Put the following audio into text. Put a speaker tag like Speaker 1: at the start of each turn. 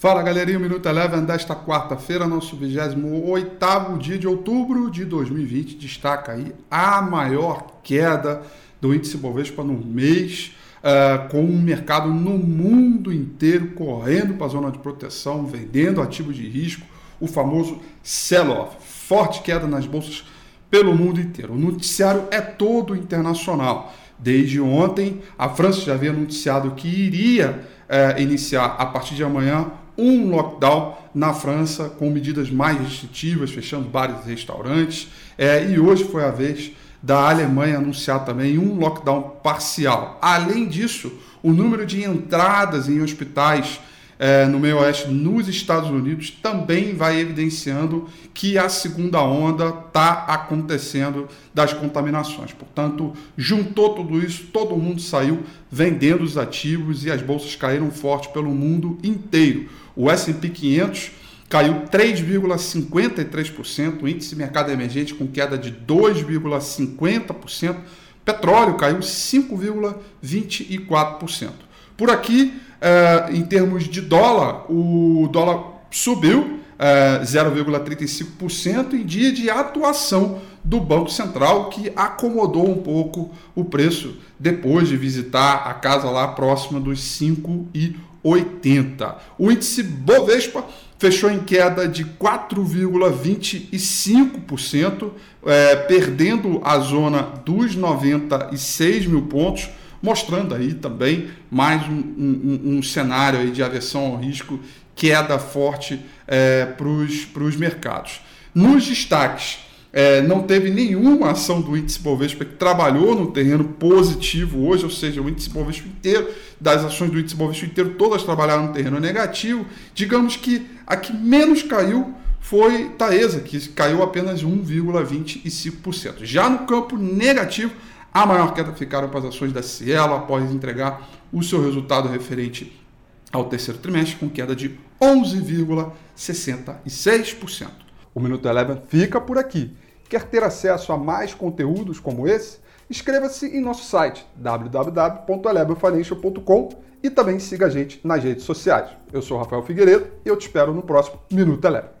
Speaker 1: Fala galerinha, o Minuto Eleven desta quarta-feira, nosso 28 dia de outubro de 2020. Destaca aí a maior queda do índice Bovespa no mês, uh, com o mercado no mundo inteiro correndo para a zona de proteção, vendendo ativos de risco, o famoso sell-off. Forte queda nas bolsas pelo mundo inteiro. O noticiário é todo internacional. Desde ontem, a França já havia anunciado que iria uh, iniciar a partir de amanhã um lockdown na França com medidas mais restritivas, fechando bares e restaurantes. É, e hoje foi a vez da Alemanha anunciar também um lockdown parcial. Além disso, o número de entradas em hospitais é, no meio oeste nos Estados Unidos também vai evidenciando que a segunda onda está acontecendo das contaminações. Portanto, juntou tudo isso, todo mundo saiu vendendo os ativos e as bolsas caíram forte pelo mundo inteiro. O S&P 500 caiu 3,53%, o índice mercado emergente com queda de 2,50%, petróleo caiu 5,24%. Por aqui, Uh, em termos de dólar, o dólar subiu uh, 0,35% em dia de atuação do Banco Central, que acomodou um pouco o preço depois de visitar a casa lá próxima dos 5,80. O índice Bovespa fechou em queda de 4,25%, é, perdendo a zona dos 96 mil pontos mostrando aí também mais um, um, um cenário aí de aversão ao risco, queda forte é, para os mercados. Nos destaques, é, não teve nenhuma ação do índice Bovespa que trabalhou no terreno positivo hoje, ou seja, o índice Bovespa inteiro, das ações do índice Bovespa inteiro, todas trabalharam no terreno negativo. Digamos que a que menos caiu foi Taesa, que caiu apenas 1,25%. Já no campo negativo, a maior queda ficaram para as ações da Cielo após entregar o seu resultado referente ao terceiro trimestre, com queda de 11,66%.
Speaker 2: O Minuto Eleven fica por aqui. Quer ter acesso a mais conteúdos como esse? Inscreva-se em nosso site www.elevenfinancial.com e também siga a gente nas redes sociais. Eu sou Rafael Figueiredo e eu te espero no próximo Minuto Eleven.